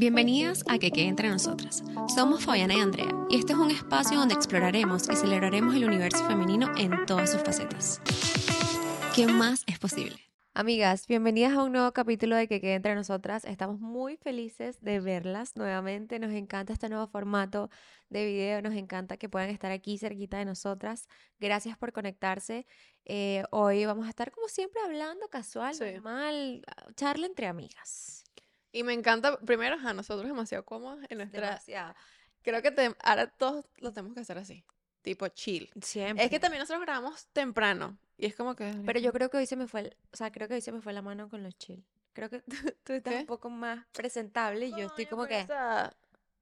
Bienvenidas a Que Quede Entre Nosotras. Somos Fabiana y Andrea y este es un espacio donde exploraremos y celebraremos el universo femenino en todas sus facetas. ¿Qué más es posible? Amigas, bienvenidas a un nuevo capítulo de Que Quede Entre Nosotras. Estamos muy felices de verlas nuevamente. Nos encanta este nuevo formato de video. Nos encanta que puedan estar aquí cerquita de nosotras. Gracias por conectarse. Eh, hoy vamos a estar como siempre hablando casual, Sí. normal, charla entre amigas. Y me encanta, primero, a nosotros demasiado cómodos en nuestra... Demasiado. Creo que te- ahora todos lo tenemos que hacer así, tipo chill. Siempre. Es que también nosotros grabamos temprano y es como que... Pero yo creo que hoy se me fue, el- o sea, creo que hoy se me fue la mano con los chill. Creo que tú, tú estás ¿Qué? un poco más presentable y yo estoy como que...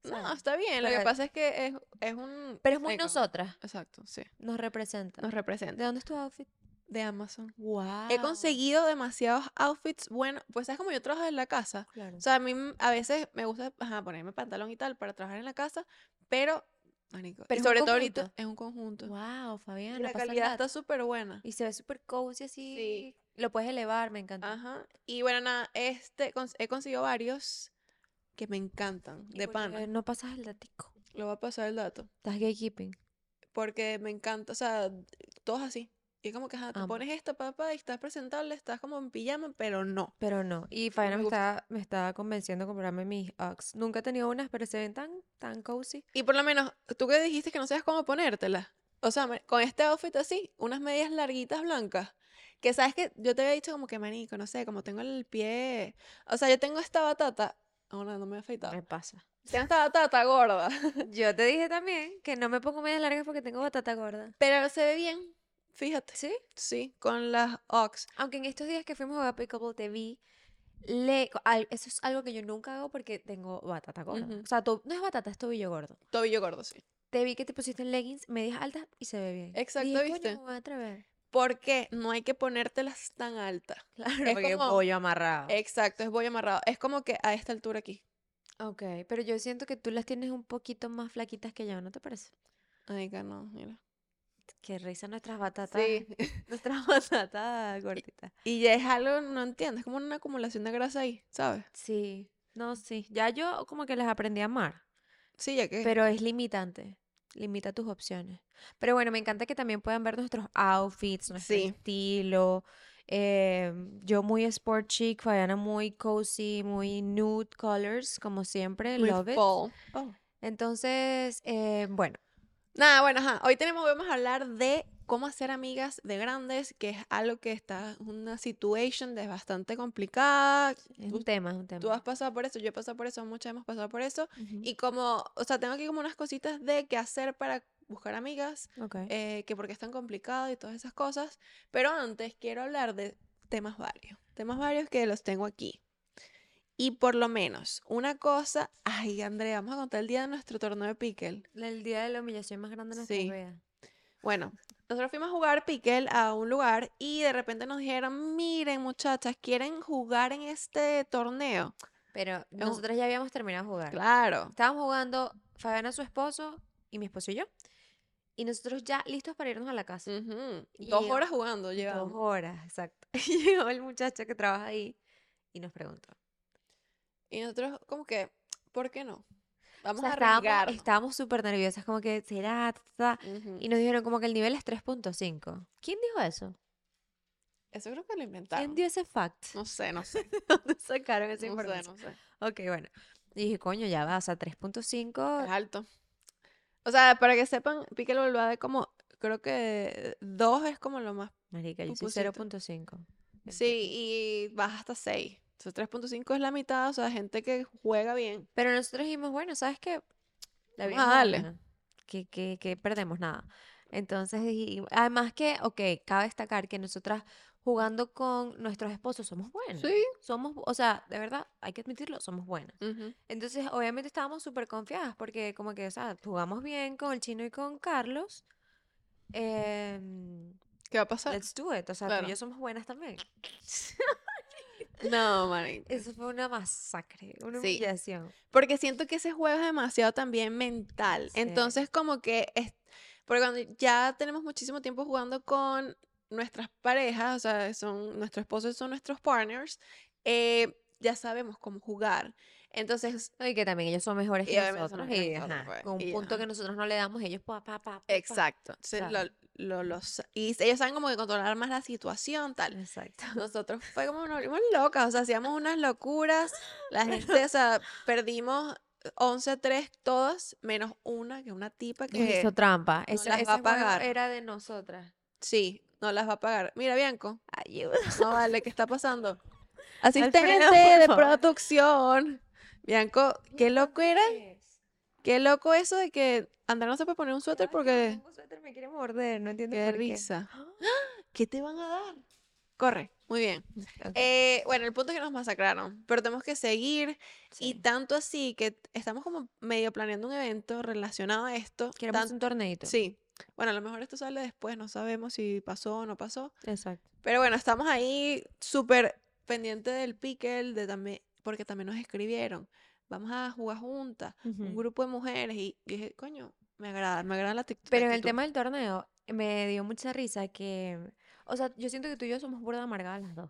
No, está bien, lo que pasa es que es, es un... Pero es muy nosotras, Exacto, sí, nos representa. nos ¿De representa. dónde es tu outfit? De Amazon. Wow. He conseguido demasiados outfits buenos, pues sabes como yo trabajo en la casa, Claro. O sea, a mí a veces me gusta ajá, ponerme pantalón y tal para trabajar en la casa, pero, y sobre todo ahorita es un conjunto. wow, Fabiana, y la calidad está súper buena. Y se ve súper cozy así. Sí. Lo puedes elevar, me encanta. Ajá. Y bueno, nada, este, cons- he conseguido varios que me encantan, ¿Y de pana. No pasas el datico. Lo voy a pasar el dato. Estás gatekeeping. Porque me encanta, o sea, todos así. Y como que, ajá, te Amo. pones esto, papá, y estás presentable, estás como en pijama, pero no. Pero no. Y Fabiana me me, estaba, me estaba convenciendo a comprarme mis Uggs. Nunca he tenido unas, pero se ven tan, tan cozy. Y por lo menos, tú que dijiste que no sabes cómo ponértelas. O sea, con este outfit así, unas medias larguitas blancas. Que sabes que yo te había dicho como que manico, no sé, como tengo el pie. O sea, yo tengo esta batata. Oh, no, no me he afeitado. Me pasa. Tengo esta batata gorda. Yo te dije también que no me pongo medias largas porque tengo batata gorda. Pero se ve bien. Fíjate. ¿Sí? Sí, con las Ox. Aunque en estos días que fuimos a Pickleball te vi, le, al- eso es algo que yo nunca hago porque tengo batata gorda. O sea, to- no es batata, es tobillo gordo. Tobillo gordo, sí. Te vi que te pusiste leggings, medias altas y se ve bien. Exacto, Dije, "Coño, ¿viste? me voy a atrever. Porque no hay que ponértelas tan altas. Claro, Es porque como- pollo amarrado. Exacto, es voy amarrado. Es como que a esta altura aquí. Ok, pero yo siento que tú las tienes un poquito más flaquitas que yo, ¿no te parece? Ay, que no, mira. Que risa nuestras batatas. Sí. Nuestras batatas gorditas. Y ya es algo, no entiendes, es como una acumulación de grasa ahí, ¿sabes? Sí, no, sí. Ya yo como que las aprendí a amar. Sí, ya que. Pero es limitante. Limita tus opciones. Pero bueno, me encanta que también puedan ver nuestros outfits, nuestro Sí. estilo. eh, yo muy sport chic, Fabiana muy cozy, muy nude colors, como siempre. Muy Love it. Oh. Entonces, eh, bueno, Nada, bueno, ajá. Hoy tenemos, vamos a hablar de cómo hacer amigas de grandes, que es algo que está, una situation de bastante complicada. es un tema, es un tema. tú has pasado por eso, yo he pasado por eso, muchas hemos pasado por eso. Ujú, Y como, o sea, tengo aquí como unas cositas de qué hacer para buscar amigas, ok. eh, que porque es tan complicado y todas esas cosas. Pero antes quiero hablar de temas varios. Temas varios que los tengo aquí. Y por lo menos, una cosa. Ay, Andrea, vamos a contar el día de nuestro torneo de pickle. El día de la humillación más grande de nuestra Sí. vida. Bueno, nosotros fuimos a jugar pickle a un lugar y de repente nos dijeron: Miren, muchachas, ¿quieren jugar en este torneo? Pero nosotros ya habíamos terminado de jugar. Claro. Estábamos jugando Fabiana, su esposo, y mi esposo y yo. Y nosotros ya listos para irnos a la casa. Y Dos llegó- horas jugando, Dos llevamos. horas, exacto. Y llegó el muchacho que trabaja ahí y nos preguntó. Y nosotros, como que, ¿por qué no? O Vamos sea, a arriesgar. estábamos súper nerviosas, como que será, ta? Y nos dijeron como que el nivel es 3.5. ¿Quién dijo eso? Eso creo que lo ¿Quién inventaron. dio ese fact? No sé, no sé. ¿Dónde sacaron esa No sé, información? no sé. Ok, bueno. Y dije, coño, ya va, o sea, Es 3.5. alto. O sea, para que sepan, Pickleball va de como, creo que 2 es como lo más. Marica, yo soy Pupusito. 0.5. Sí, y baja hasta 6. Entonces 3.5 es la mitad, o sea, gente que juega bien. Pero nosotros dijimos, bueno, ¿sabes qué? La vida a es darle. una, Que, que, que perdemos nada. Entonces dijimos, además que, ok, cabe destacar que nosotras jugando con nuestros esposos somos buenas. Sí. Somos, o sea, de verdad, hay que admitirlo, somos buenas. Ujú. Entonces, obviamente estábamos súper confiadas porque como que, o sea, jugamos bien con el chino y con Carlos. em, ¿Qué va a pasar? let's do it. O sea, tú Claro. y yo somos buenas también. No, manita. Eso fue una masacre, una Sí. humillación. Porque siento que ese juego es demasiado también mental. Sí. Entonces, como que es. Porque cuando ya tenemos muchísimo tiempo jugando con nuestras parejas, o sea, son nuestros esposos son nuestros partners, eh, ya sabemos cómo jugar. Entonces, y que también ellos son mejores que son nosotros. mejores Y, que nosotros, ajá, pues, con un y punto ajá. que nosotros no le damos, ellos pa, pa, pa, pa, exacto. Entonces, Claro. lo, lo- los- y ellos saben como que controlar más la situación, tal. Exacto. Nosotros fue como nos volvimos locas, o sea, hacíamos unas locuras. La gente, o sea, perdimos 11 a 3 todas, menos una, que una tipa que hizo trampa. no Esa, las ese va a juego pagar. era de nosotras. sí, no las va a pagar. Mira, Bianco, Ayuda. no vale, ¿qué está pasando? Asistente de producción. Bianco, qué loco era, qué loco eso de que Andrea no se puede poner un suéter porque... Tengo suéter, me quiere morder, no entiendo Qué por risa. ¿Qué te van a dar? Corre, muy bien. Ok, Eh, bueno, el punto es que nos masacraron, pero tenemos que seguir y sí. tanto así que estamos como medio planeando un evento relacionado a esto. Queremos tan- un torneito. Sí, bueno, a lo mejor esto sale después, no sabemos si pasó o no pasó, Exacto. pero bueno, estamos ahí súper pendientes del pickle, de también, porque también nos escribieron, vamos a jugar juntas, un Ujú. grupo de mujeres y yo dije, coño, me agrada, me agrada la la Pero en el actitud". tema del torneo, me dio mucha risa que, o sea, yo siento que tú y yo somos burda amargadas las dos.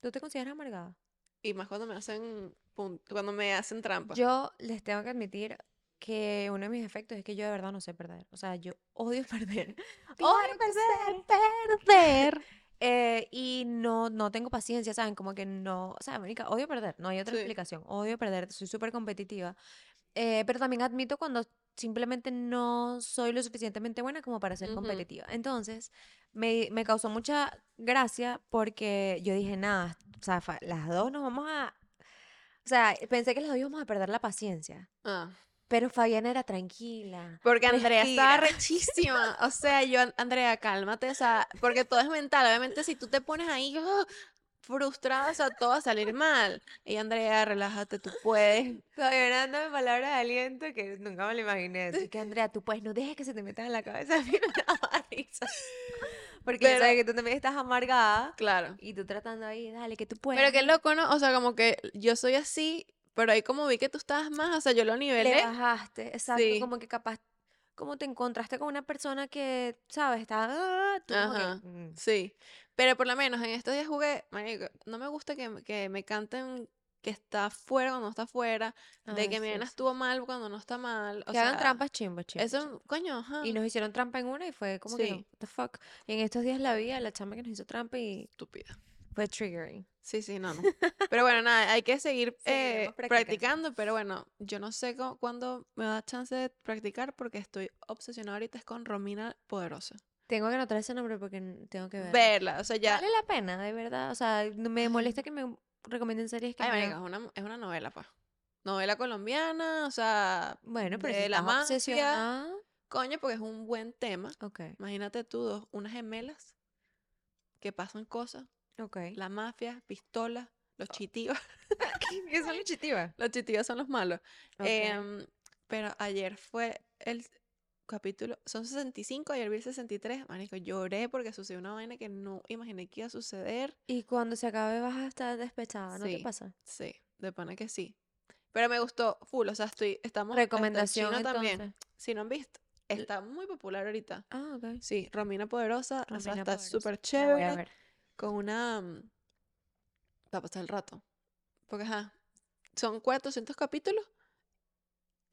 ¿Tú te consideras amargada? Y más cuando me hacen, cuando me hacen trampa. Yo les tengo que admitir que uno de mis efectos es que yo de verdad no sé perder. O sea, yo odio perder. Odio perder. perder. Eh, y no, no tengo paciencia, ¿saben? Como que no, o sea, Mónica, odio perder, no hay otra Sí. explicación, odio perder, soy súper competitiva, Eh, pero también admito cuando simplemente no soy lo suficientemente buena como para ser Ujú. competitiva. Entonces, me, me causó mucha gracia porque yo dije, nada, o sea, las dos nos vamos a... O sea, pensé que las dos íbamos a perder la paciencia, Ah. Pero Fabiana era tranquila. Porque Andrea estaba rechísima. O sea, yo, Andrea, cálmate, o sea, porque todo es mental. Obviamente, si tú te pones ahí ¡ah! frustrada, o sea, todo va a salir mal. Y Andrea, relájate, tú puedes. Fabiana dándome palabras de aliento que nunca me lo imaginé. Así que Andrea, tú pues no dejes que se te metan en la cabeza. A mí me daba risa. Porque Pero- sabía que tú también estás amargada Claro. y tú tratando ahí, dale, que tú puedes. Pero qué loco, ¿no? O sea, como que yo soy así, pero ahí como vi que tú estabas más, o sea, yo lo Le nivelé. bajaste, exacto. Sí. Como que capaz, como te encontraste con una persona que, ¿sabes? Está, ah, como que, Ajá. mm, Sí. Pero por lo menos en estos días jugué, marico, no me gusta que, me- que me canten que está fuera cuando no está fuera, de que mi nena sí. estuvo mal cuando no está mal. O Que hagan sea, trampas chimbo, chimbo. chimbo. Eso, coño, ajá. Y nos hicieron trampa en una y fue como que, Sí. what the fuck. Y en estos días la vi a la chama que nos hizo trampa y Estúpida. Fue triggering. Sí, sí, no, no. Pero bueno, nada, hay que seguir eh, practicando. pero bueno, yo no sé cu- cuándo me da chance de practicar porque estoy obsesionada ahorita es con Romina Poderosa. Tengo que anotar ese nombre porque tengo que ver. Verla, o sea, ya... Vale la pena, de verdad. O sea, me molesta que me recomienden series que Ay, marica, es una, es una novela, pa. Novela colombiana, o sea, Bueno, pero de si la mafia, obsesionada, coño, porque es un buen tema. ok, Imagínate tú, dos, unas gemelas que pasan cosas, ok. la mafia, pistolas, los chitivos. ¿Qué son chitivas? Los chitivos son los malos. Em, pero ayer fue el capítulo, son 65, ayer vi el 63, marico, lloré porque sucedió una vaina que no imaginé que iba a suceder. Y cuando se acabe vas a estar despechada, ¿no te pasa? Sí, de pana que sí. Pero me gustó full, o sea, estoy, estamos, Recomendación chino también. Si no han visto, está muy popular ahorita. Ah, ok. Sí, Romina Poderosa, o sea, Romina está Poderosa. súper La voy a chévere, ver. Con una... mm, Va a pasar el rato. Porque, ajá, son 400 capítulos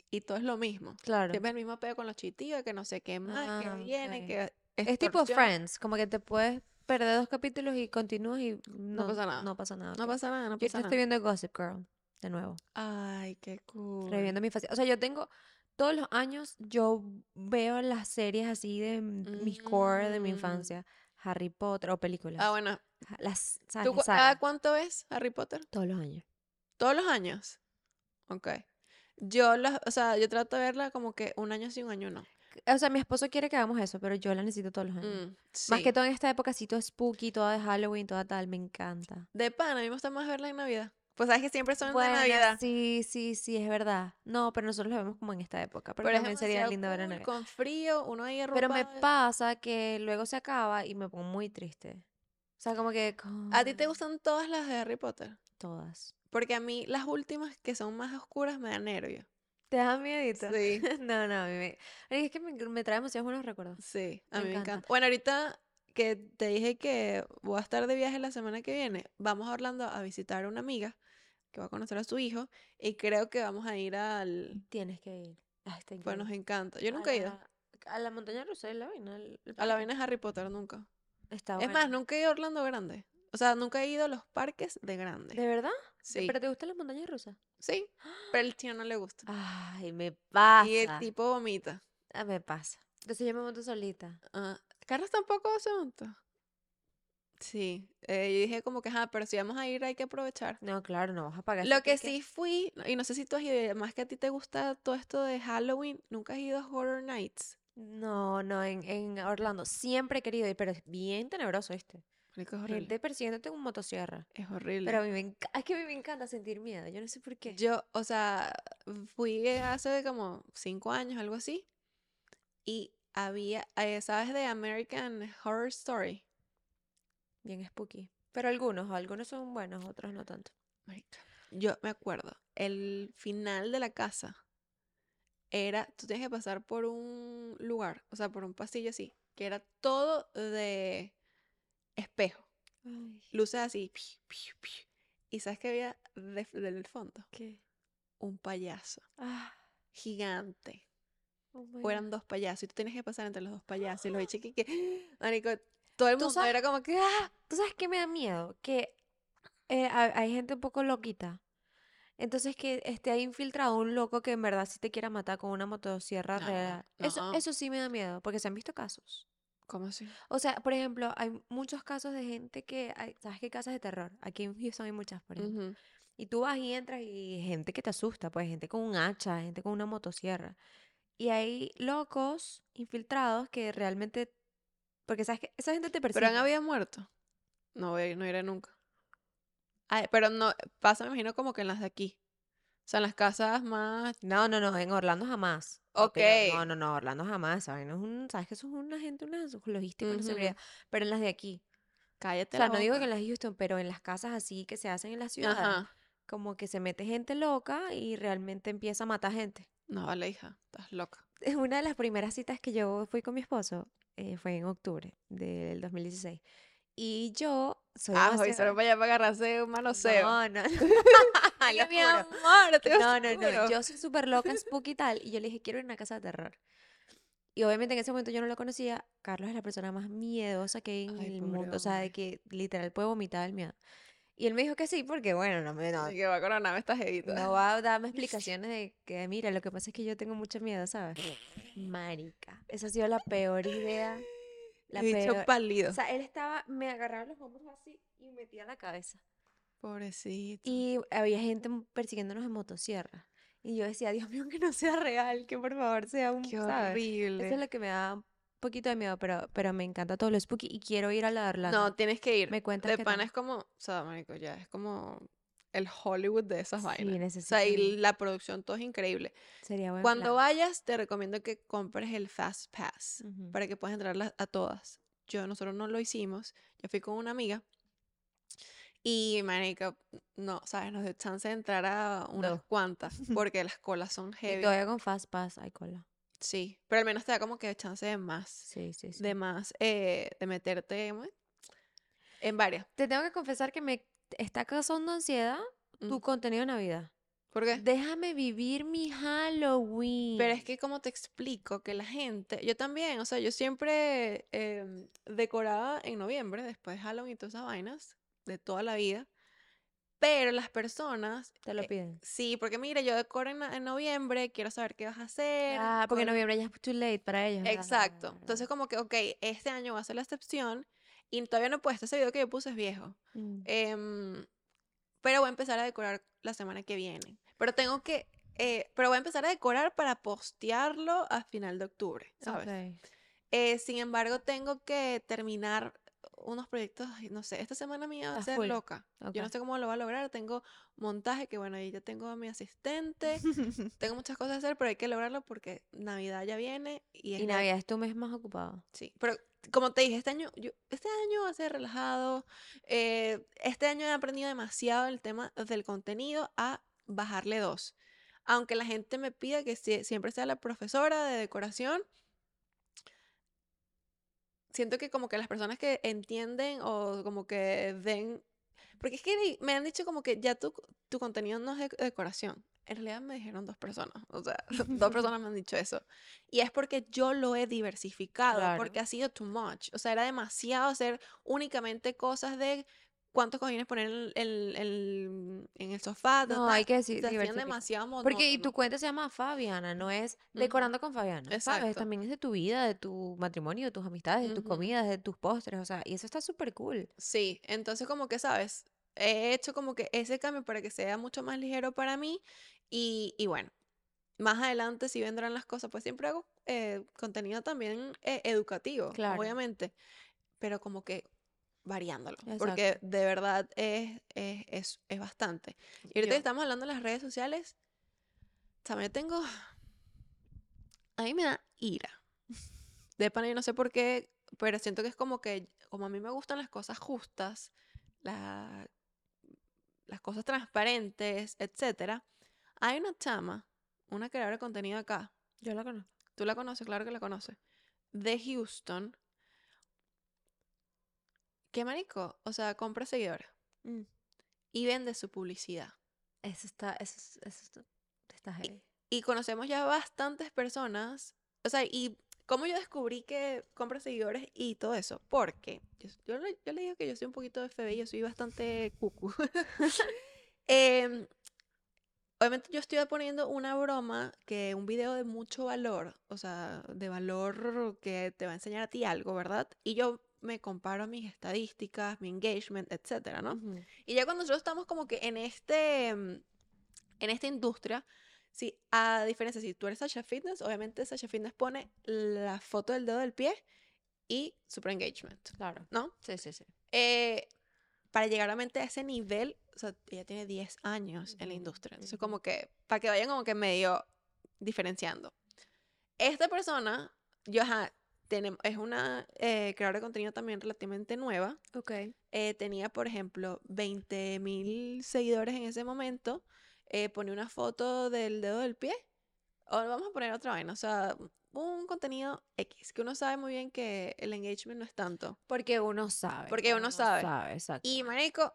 y todo es lo mismo. Claro. Siempre el mismo peo con los chitivos, que no sé qué más, que Ah, viene, ok. que Es tipo. Friends, como que te puedes perder dos capítulos y continúas y no, pasa nada. No pasa nada. No ok. pasa nada, no Yo pasa nada. estoy viendo Gossip Girl de nuevo. Ay, qué cool. reviviendo mi infancia. O sea, yo tengo, todos los años yo veo las series así de mis core de mi Mm. infancia. Harry Potter o películas. Ah, bueno. Las, ¿sabes? ¿Tú La cu- saga, cada cuánto ves Harry Potter? Todos los años. ¿Todos los años? Ok. Yo, las, o sea, yo trato de verla como que un año sí, un año no. O sea, mi esposo quiere que hagamos eso, pero yo la necesito todos los años. Mm, Más sí. que todo en esta época, así todo spooky, toda de Halloween, toda tal, me encanta. De pan, a mí me gusta más verla en Navidad. Pues sabes que siempre son Bueno, de Navidad. sí, sí, sí, es verdad. No, pero nosotros la vemos como en esta época. Pero, Pero también sería lindo ver en cool, Navidad. Con frío, uno ahí Pero me arropado. pasa que luego se acaba y me pongo muy triste. O sea, como que... ¿A ti te gustan todas las de Harry Potter? Todas. Porque a mí las últimas que son más oscuras me dan nervio. ¿Te da miedito? Sí. No, no, a mí me... Es que me, me trae demasiados buenos recuerdos. Sí, a Me mí me encanta. encanta. Bueno, ahorita que te dije que voy a estar de viaje la semana que viene, vamos a Orlando a visitar a una amiga que va a conocer a su hijo y creo que vamos a ir al... Tienes que ir. Ah, está Pues nos encanta. Yo A nunca he ido. la- A la montaña rusa de la vaina. el- el A la vaina de Harry Potter nunca. Está Es más, nunca he ido a Orlando Grande. O sea, nunca he ido a los parques de grande. ¿De verdad? Sí, ¿Pero te gustan las montañas rusas? sí, pero el tío no le gusta. Ay, me pasa. Y el tipo vomita. Ah, me pasa. Entonces yo me monto solita. Ah, Carlos tampoco se monta. Sí, eh, yo dije como que, ajá, pero si vamos a ir hay que aprovechar. No, claro, no vas a pagar Lo que ticket. sí fui, y no sé si tú has ido, además que a ti te gusta todo esto de Halloween, ¿nunca has ido a Horror Nights? No, no, en, en Orlando. Siempre he querido ir, pero es bien tenebroso este. Es horrible. Gente persiguiéndote con motosierra. Es horrible. Pero a mí me encanta, es que a mí me encanta sentir miedo. Yo no sé por qué. Yo, o sea, fui hace como cinco años, algo así, y había, eh, ¿sabes de American Horror Story? Bien spooky. Pero algunos, algunos son buenos, otros no tanto. Marica, Yo me acuerdo, el final de la casa era, tú tienes que pasar por un lugar, o sea, por un pasillo así, que era todo de espejo, Ay, luces así, piu, piu, piu, y sabes que había de- del fondo ¿qué? un payaso Ah, gigante. oh o eran God. dos payasos y tú tienes que pasar entre los dos payasos y los bichos que, que marico, todo el ¿Tú mundo sabes? era como que ¡ah! ¿Tú sabes qué me da miedo? Que eh, hay, gente un poco loquita. Entonces que esté ahí infiltrado un loco que en verdad sí te quiera matar con una motosierra No, real. Eso, no. eso sí me da miedo, porque se han visto casos. ¿Cómo así? O sea, por ejemplo, hay muchos casos de gente que, hay, ¿sabes qué? Casas de terror. Aquí en Houston hay muchas, por ejemplo. Y tú vas y entras y gente que te asusta, pues gente con un hacha, gente con una motosierra. Y hay locos infiltrados que realmente, porque sabes que esa gente te persigue. Pero han habido muertos. No voy, no iré nunca. Ay, pero no, pasa, me imagino, como que en las de aquí. O sea, en las casas más. No, no, no, en Orlando jamás. Ok. No, no, no, Orlando jamás, ¿sabes? No es un, sabes que eso es una gente, una logística, una seguridad. Pero en las de aquí. Cállate O sea, la no digo que en las de Houston, pero en las casas así que se hacen en la ciudad, Ajá. como que se mete gente loca y realmente empieza a matar gente. No, vale, hija, estás loca. Es una de las primeras citas que yo fui con mi esposo, eh, fue en octubre del 2016. Y yo soy Ah, hoy solo para para agarrarse un manoseo. No, no. Ay, lo mi amor, te No, no, no. Yo soy súper loca, spooky y tal. Y yo le dije, quiero ir a una casa de terror. Y obviamente en ese momento yo no lo conocía. Carlos es la persona más miedosa que hay en Ay, el mundo. O sea, de hombre. que literal puede vomitar el miedo. Y él me dijo que sí, porque bueno, no me no, Ay, que va a coronarme esta jevita. no va a darme explicaciones de que, mira, lo que pasa es que yo tengo mucho miedo, ¿sabes? Marica. Esa ha sido la peor idea. La bicho peor. pálido. O sea, él estaba, me agarraba los hombros así y me metía la cabeza. Pobrecito. Y había gente persiguiéndonos en motosierra. Y yo decía, Dios mío, que no sea real, que por favor sea un, Qué ¿sabes? horrible. Eso es lo que me da poquito de miedo, pero, pero me encanta todo lo spooky y quiero ir a la de Orlando. No, tienes que ir. Me cuentas De pana tal. es como, o sea, marico, ya es como el Hollywood de esas Sí, vainas. O sea, y la producción todo es increíble. Sería buen Cuando plan. vayas, te recomiendo que compres el Fast Pass para que puedas entrar a todas. Yo, nosotros no lo hicimos. Yo fui con una amiga y, marica, no, ¿sabes? Nos dio chance de entrar a unas cuantas porque las colas son Y heavy. todavía con Fast Pass hay cola. Sí, pero al menos te da como que chance de más, Sí, sí, sí. de más, eh, de meterte en varias. Te tengo que confesar que me está causando ansiedad tu Mm. contenido de Navidad. ¿Por qué? Déjame vivir mi Halloween. Pero es que como te explico que la gente, yo también, o sea, yo siempre em, decoraba en noviembre, después de Halloween y todas esas vainas, de toda la vida, pero las personas, Te lo eh, piden. sí, porque mira, yo decoro en, en noviembre, quiero saber qué vas a hacer. Ah, porque en noviembre ya es too late para ellos. Exacto. Entonces como que, ok, este año va a ser la excepción y todavía no he puesto, ese video que yo puse es viejo. Mm. Em, pero voy a empezar a decorar la semana que viene. Pero tengo que, eh, pero voy a empezar a decorar para postearlo a final de octubre, ¿sabes? Ok. Eh, sin embargo, tengo que terminar unos proyectos, no sé, esta semana mía va a ser full. loca. Yo no sé cómo lo voy a lograr. Tengo montaje, que bueno, ahí ya tengo a mi asistente. tengo muchas cosas que hacer, pero hay que lograrlo porque Navidad ya viene y es Y la- Navidad es tu mes más ocupado. Sí, pero como te dije, este año, yo, este año va a ser relajado. eh, este año he aprendido demasiado el tema del contenido a bajarle dos. Aunque la gente me pida que sie- siempre sea la profesora de decoración, siento que como que las personas que entienden o como que den, Porque es que me han dicho como que ya tu, tu contenido no es de decoración. En realidad me dijeron dos personas, o sea, dos personas me han dicho eso. Y es porque yo lo he diversificado, Claro. porque ha sido too much. O sea, era demasiado hacer únicamente cosas de cuántos cojines poner en el, el- en el sofá. No, hay que decir, Se hacían demasiado Porque y monótono. tu cuenta se llama Fabiana, no es decorando con Fabiana, ¿sabes? Exacto. También es de tu vida, de tu matrimonio, de tus amistades, de tus Ujú. comidas, de tus postres, o sea, y eso está súper cool. Sí, entonces como que, ¿sabes? He hecho como que ese cambio para que sea mucho más ligero para mí y, y bueno, más adelante si vendrán las cosas, pues siempre hago eh, contenido también eh, educativo, Claro. obviamente, pero como que variándolo, porque Exacto. de verdad es, es, es, es bastante. Y ahorita Yo- que estamos hablando de las redes sociales, también tengo, a mí me da ira. De pana, yo no sé por qué, pero siento que es como que, como a mí me gustan las cosas justas, la- las cosas transparentes, etcétera. Hay una chama, una creadora de contenido acá, Yo la conozco. tú la conoces, claro que la conoces, de Houston, que marico, o sea, compra seguidores Mm. y vende su publicidad. Eso está, eso, es- eso está, está heavy. Y conocemos ya bastantes personas, o sea, y cómo yo descubrí que compra seguidores y todo eso, porque yo, yo le, yo le digo que yo soy un poquito de FBI, yo soy bastante cucu. Em, obviamente yo estoy poniendo una broma, que un video de mucho valor, o sea, de valor que te va a enseñar a ti algo, ¿verdad? Y yo me comparo mis estadísticas, mi engagement, etcétera, ¿no? Ujú. Y ya cuando nosotros estamos como que en este, mm, en esta industria, sí, a diferencia, si tú eres Sasha Fitness, obviamente Sasha Fitness pone la foto del dedo del pie y super engagement, Claro. ¿no? Sí, sí, sí. Eh, para llegar realmente a ese nivel, o sea, ella tiene 10 años en la industria, entonces ujú. como que, para que vayan como que medio diferenciando. Esta persona, yo, ajá, tenem- es una eh, creadora de contenido también relativamente nueva, Ok. eh, tenía, por ejemplo, 20 mil seguidores en ese momento, eh, pone una foto del dedo del pie, o vamos a poner otra vaina, o sea, un contenido X, que uno sabe muy bien que el engagement no es tanto. Porque uno sabe. Porque uno sabe. sabe, exacto. Y, marico,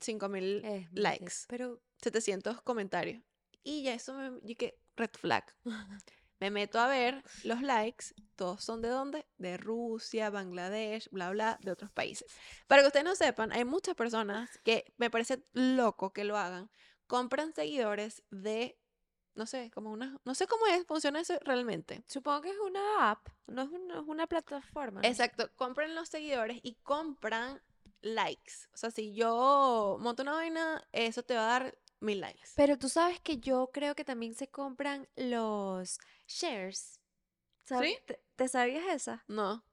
5 mil Es muy likes, de- Pero 700 comentarios. Y ya eso me, yo que red flag. Me meto a ver los likes, todos son de dónde? De Rusia, Bangladesh, bla, bla, de otros países. Para que ustedes no sepan, hay muchas personas que me parece loco que lo hagan, compran seguidores de, no sé, como una, no sé cómo es, funciona eso realmente. supongo que es una app, no es una, es una plataforma. no. Exacto, compran los seguidores y compran likes. O sea, si yo monto una vaina, eso te va a dar mil likes. Pero tú sabes que yo creo que también se compran los shares. ¿Sabes? ¿Sí? ¿Te, te sabías esa? No.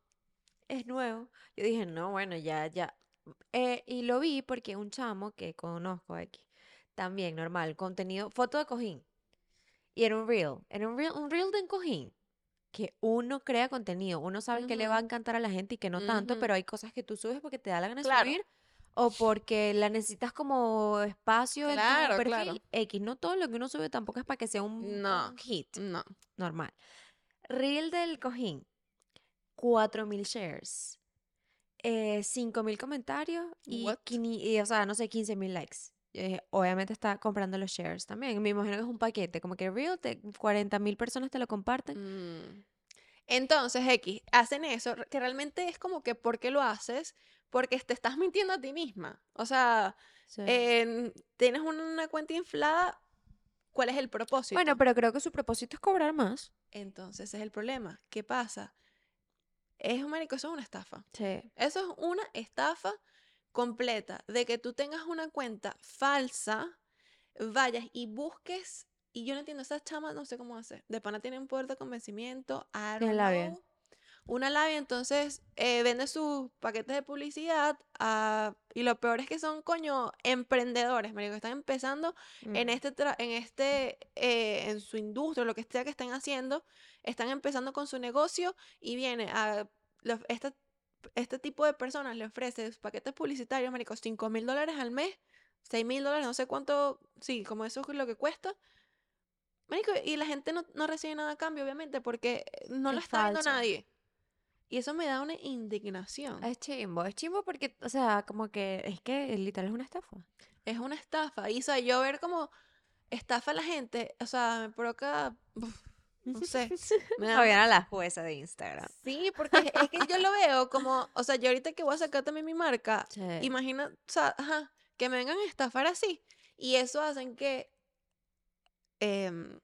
Es nuevo. Yo dije, no, bueno, ya, ya. Eh, y lo vi porque un chamo que conozco aquí, también normal, contenido, foto de cojín. Y era un reel, era un reel, un reel de un cojín. Que uno crea contenido, uno sabe que le va a encantar a la gente y que no tanto, pero hay cosas que tú subes porque te da la gana de Claro. subir o porque la necesitas como espacio en tu Claro, perfil. claro. X, no todo lo que uno sube tampoco es para que sea un, No. un hit No. normal. Reel del cojín, 4000 shares, eh, 5000 comentarios y, y, o sea, no sé, 15000 likes. Obviamente está comprando los shares también. Me imagino que es un paquete, como que Reel, te, 40.000 personas te lo comparten. Mm. Entonces, X, hacen eso, que realmente es como que, ¿por qué lo haces? Porque te estás mintiendo a ti misma. O sea, Sí. tienes una cuenta inflada, ¿cuál es el propósito? bueno, pero creo que su propósito es cobrar más. Entonces, ese es el problema. ¿Qué pasa? Es, marico, eso es una estafa. Sí. Eso es una estafa completa de que tú tengas una cuenta falsa, vayas y busques, y yo no entiendo, esas chamas no sé cómo hacer. De pana tienen un poder de convencimiento, know. Una labia, entonces eh, vende sus paquetes de publicidad ah, y lo peor es que son, coño, emprendedores, marico, están empezando en Mm. este, tra- en este, eh, en su industria, lo que sea que estén haciendo, están empezando con su negocio y viene a los- esta- este tipo de personas le ofrece sus paquetes publicitarios, marico, 5 mil dólares al mes, 6 mil dólares, no sé cuánto, sí, como eso es lo que cuesta. Marico, y la gente no, no recibe nada a cambio, obviamente, porque no lo Es está viendo falso. nadie. Y eso me da una indignación. Es chimbo, es chimbo porque, o sea, como que es que literal es una estafa. Es una estafa. Y o sea, yo ver como estafa a la gente, o sea, me provoca, uf, no sé, me da Fabiana la jueza de Instagram. Sí, porque es, que yo lo veo como, o sea, yo ahorita que voy a sacar también mi marca, Sí. imagina, o sea, ajá, que me vengan a estafar así. Y eso hacen que em,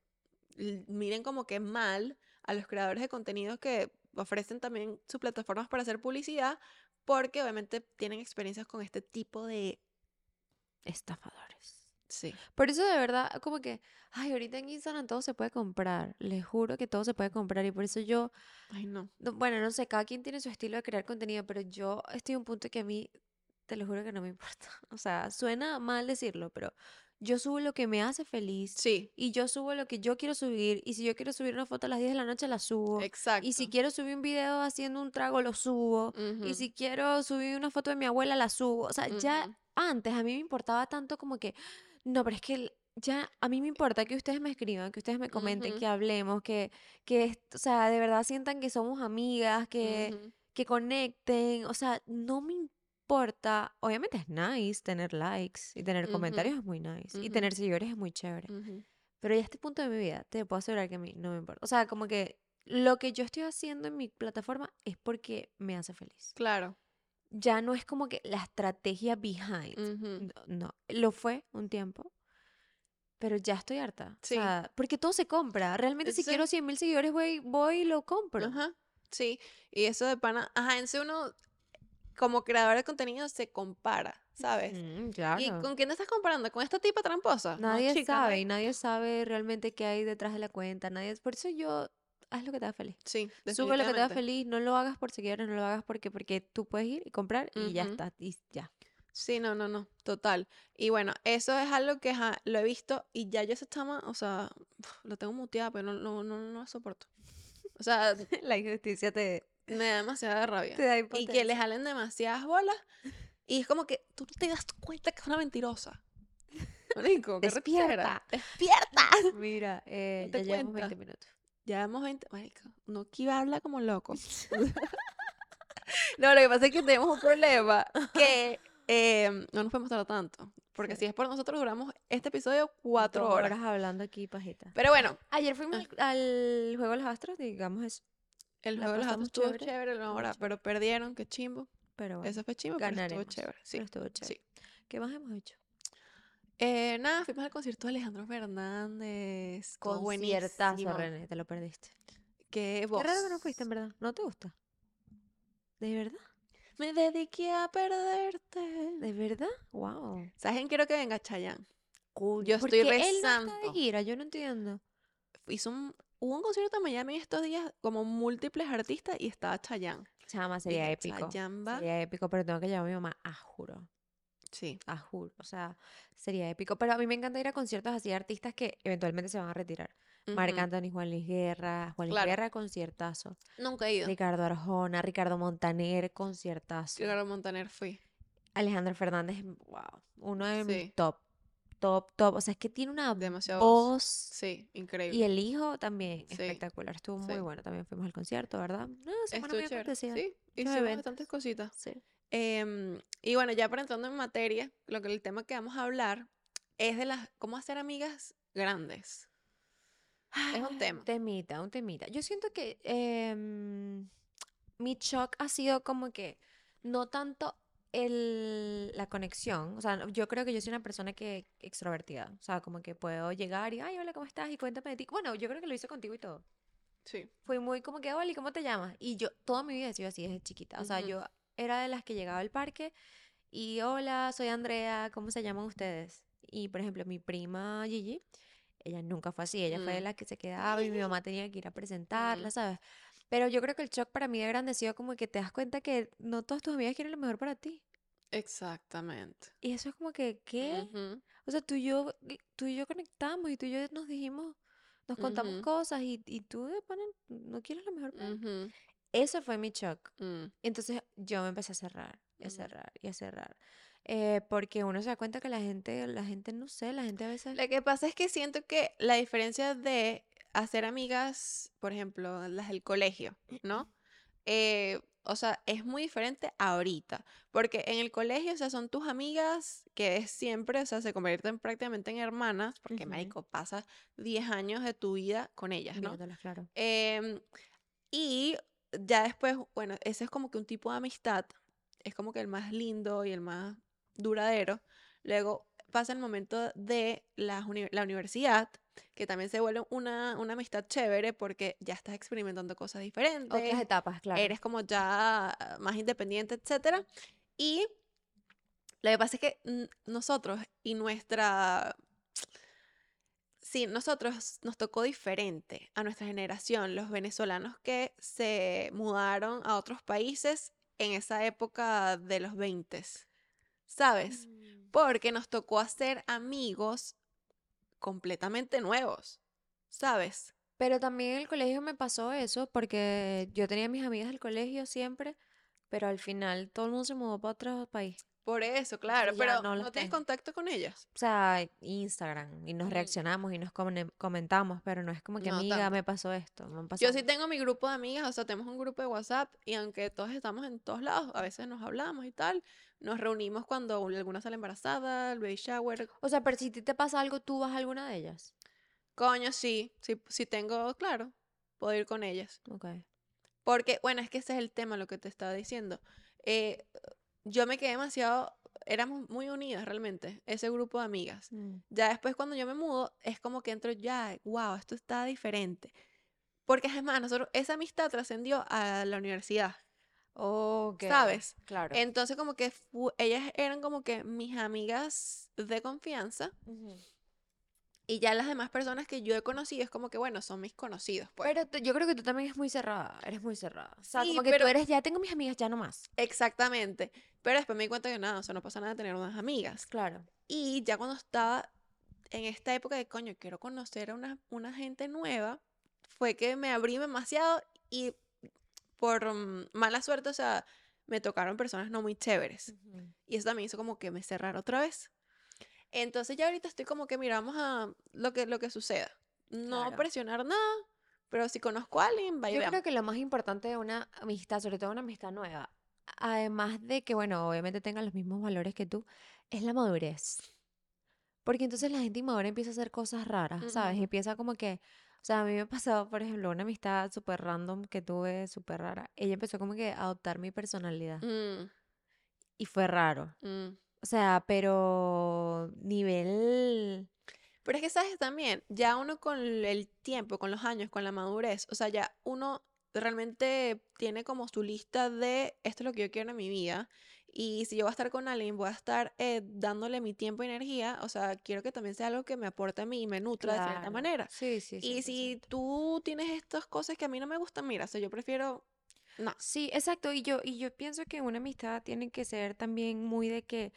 miren como que mal a los creadores de contenido que ofrecen también sus plataformas para hacer publicidad, porque obviamente tienen experiencias con este tipo de... Estafadores. Sí. Por eso de verdad, como que, ay, ahorita en Instagram todo se puede comprar. Les juro que todo se puede comprar. Y por eso yo, Ay, no. no- bueno, no sé, cada quien tiene su estilo de crear contenido, pero yo estoy en un punto que a mí, te lo juro que no me importa. O sea, suena mal decirlo, pero yo subo lo que me hace feliz. Sí, Y yo subo lo que yo quiero subir. Y si yo quiero subir una foto a las 10 de la noche, la subo. exacto. Y si quiero subir un video haciendo un trago, lo subo. Y si quiero subir una foto de mi abuela, la subo. O sea, ya antes a mí me importaba tanto como que, no, pero es que ya a mí me importa que ustedes me escriban, que ustedes me comenten, que hablemos, que, que, o sea, de verdad sientan que somos amigas, que, que conecten. O sea, no me importa. Obviamente es nice tener likes y tener comentarios es muy nice. Y Ujú. tener seguidores es muy chévere. ujú. Pero ya a este punto de mi vida, te puedo asegurar que a mí no me importa. O sea, como que lo que yo estoy haciendo en mi plataforma es porque me hace feliz. Claro. Ya no es como que la estrategia behind. No, no. lo fue un tiempo, pero ya estoy harta. Sí. O sea, porque todo se compra. Realmente si quiero 100 mil seguidores voy, voy y lo compro. Ajá, sí. Y eso de pana, ajá, en sí uno como creador de contenido se compara, ¿sabes? Mm, ¿Y claro. con quién te estás comparando? ¿Con esta tipa tramposa? No, Nadie chica, sabe y nadie sabe realmente qué hay detrás de la cuenta. Nadie, por eso yo, haz lo que te haga feliz. Sí, Sube lo que te haga feliz, no lo hagas por seguidores, no lo hagas porque, porque tú puedes ir y comprar y ya Ujú. está, y ya. Sí, no, no, no, total. Y bueno, eso es algo que ajá, lo he visto y ya yo ese chama, o sea, lo tengo muteado, pero no, no, no, no lo soporto. O sea, La injusticia te, me da demasiada rabia. te da Y que le jalen demasiadas bolas. Y es como que tú no te das cuenta que es una mentirosa. Marico, qué. Despierta. ¡Despierta! Mira, eh, ya llevamos cuenta. 20 minutos. Ya hemos 20. Marico, no que habla como loco. no, lo que pasa es que tenemos un problema que eh, no nos podemos tardar tanto. Porque Sí. si es por nosotros, duramos este episodio cuatro Dos horas. hablando aquí, pajita. Pero bueno, Ayer fuimos al, al juego de los astros, digamos eso. El La juego de los astros estuvo chévere, estuvo hora, pero perdieron, qué chimbo. Pero bueno, Eso fue chimbo, pero ganaremos. estuvo chévere. Sí. pero estuvo chévere. sí. ¿Qué más hemos hecho? Eh, nada, fuimos al concierto de Alejandro Fernández. estuvo Conciertazo. René, te lo perdiste. Qué Qué voz. raro que no fuiste, en verdad. ¿No te gusta? ¿De verdad? Me dediqué a perderte. ¿De verdad? Wow. ¿Sabes quién quiero que venga Chayanne? Cool. Yo ¿Por estoy qué él no está de rezando. gira? Yo no entiendo. Hizo un, hubo un concierto en Miami estos días como múltiples artistas y estaba Chayanne. Chama, sería Dije, épico. Chayanne va. Sería épico, pero tengo que llevar a mi mamá, a juro. Sí. A juro. O sea, sería épico. Pero a mí me encanta ir a conciertos así de artistas que eventualmente se van a retirar. Marc Ujú. Anthony, Juan Luis Guerra. Juan Luis Claro. Guerra, conciertazo. Nunca he ido. Ricardo Arjona, Ricardo Montaner, conciertazo. Ricardo Montaner fui. Alejandro Fernández, wow. Uno de mis Sí. top, top, top. O sea, es que tiene una Demasiado voz. Sí, increíble. Y el hijo también, Sí. espectacular. Estuvo muy Sí. bueno. También fuimos al concierto, ¿verdad? No, semana Estuvo muy chévere. acontecida. Sí, hicimos eventos. bastantes cositas. Sí. Em, y bueno, ya para entrando en materia, lo que el tema que vamos a hablar es de las cómo hacer amigas grandes. Es un Ah, tema. temita, un temita. Yo siento que em, mi shock ha sido como que no tanto el, la conexión. O sea, yo creo que yo soy una persona que extrovertida. O sea, como que puedo llegar y, ay, hola, ¿cómo estás? Y cuéntame de ti. Bueno, yo creo que lo hice contigo y todo. Sí. Fui muy como que, hola, ¿y cómo te llamas? Y yo, toda mi vida he sido así desde chiquita. O sea, yo era de las que llegaba al parque y, hola, soy Andrea, ¿cómo se llaman ustedes? Y, por ejemplo, mi prima Gigi, ella nunca fue así. Ella fue de Mm. las que se quedaba y mi mamá tenía que ir a presentarla, Mm. ¿sabes? Pero yo creo que el shock para mí de grande ha sido como que te das cuenta que no todas tus amigas quieren lo mejor para ti. Exactamente. Y eso es como que, ¿qué? Ujú, O sea, tú y yo, tú y yo conectamos y tú y yo nos dijimos, nos contamos Ujú. cosas y, y tú de pana no quieres lo mejor para mí. ujú, Eso fue mi shock. mm, Entonces yo me empecé a cerrar, y a Mm. cerrar, y a cerrar. Eh, porque uno se da cuenta que la gente, la gente, no sé, la gente a veces... Lo que pasa es que siento que la diferencia de hacer amigas, por ejemplo, las del colegio, ¿no? eh, o sea, es muy diferente ahorita, porque en el colegio, o sea, son tus amigas que es siempre, o sea, se convierten prácticamente en hermanas, porque, Ujú. marico, pasas 10 años de tu vida con ellas, ¿no? Viéndolas, claro. Em, y ya después, bueno, ese es como que un tipo de amistad, es como que el más lindo y el más duradero. Luego pasa el momento de la, uni- la universidad, que también se vuelve una, una amistad chévere porque ya estás experimentando cosas diferentes, Otras etapas, claro. eres como ya ah, más independiente, etcétera. Y lo que pasa es que nosotros y nuestra Sí, nosotros nos tocó diferente a nuestra generación, los venezolanos que se mudaron a otros países en esa época de los 20, ¿sabes? Mm. Porque nos tocó hacer amigos completamente nuevos, ¿sabes? Pero también en el colegio me pasó eso porque yo tenía mis amigas del colegio siempre, pero al final todo el mundo se mudó para otro país. Por eso, claro, pero no tienes tengo. contacto con ellas. O sea, Instagram y nos reaccionamos y nos comentamos, pero no es como que No amiga, tanto. me pasó esto, me pasó Yo sí tengo mi grupo de amigas, o sea, tenemos un grupo de WhatsApp y aunque todos estamos en todos lados, a veces nos hablamos y tal, nos reunimos cuando alguna sale embarazada, el baby shower, O sea, pero si te pasa algo, ¿tú vas a alguna de ellas? Coño, sí, sí, sí tengo, claro, puedo ir con ellas. Ok. Porque, bueno, es que ese es el tema, lo que te estaba diciendo. Eh, yo me quedé demasiado, éramos muy unidas realmente, ese grupo de amigas. Mm. Ya después cuando yo me mudo, es como que entro ya, wow, esto está diferente. Porque es más, nosotros, esa amistad trascendió a la universidad, Ok. ¿sabes? Claro. Entonces como que ellas eran como que mis amigas de confianza Ujú. Y ya las demás personas que yo he conocido es como que, bueno, son mis conocidos, pues. Pero tú- yo creo que tú también eres muy cerrada, eres muy cerrada. O sea, Sí, como que pero- tú eres, ya tengo mis amigas, ya no más. Exactamente. Pero después me di cuenta que nada, o sea, no pasa nada tener unas amigas. Claro. Y ya cuando estaba en esta época de coño, quiero conocer a una, una gente nueva, fue que me abrí demasiado y por mm, mala suerte, o sea, me tocaron personas no muy chéveres. Y eso también hizo como que me cerrara otra vez. Entonces ya ahorita estoy como que miramos a lo que, lo que suceda. No Claro. presionar nada, pero si conozco a alguien, vaya Yo veamos. creo que lo más importante de una amistad, sobre todo una amistad nueva, además de que, bueno, obviamente tengan los mismos valores que tú, es la madurez. Porque entonces la gente inmadura empieza a hacer cosas raras, ¿sabes? Ujú. Empieza como que, o sea, a mí me pasó, por ejemplo, una amistad súper random que tuve, súper rara. Ella empezó como que a adoptar mi personalidad Mm, y fue raro. mm. O sea, pero nivel... Pero es que, ¿sabes? También, ya uno con el tiempo, con los años, con la madurez, o sea, ya uno realmente tiene como su lista de esto es lo que yo quiero en mi vida. Y si yo voy a estar con alguien, voy a estar eh, dándole mi tiempo y energía, o sea, quiero que también sea algo que me aporte a mí y me nutra de cierta manera. Sí, sí, Y si 100%. tú tienes estas cosas que a mí no me gustan, mira, o sea, yo prefiero... No. Sí, exacto. Y yo, y yo pienso que una amistad tiene que ser también muy de que,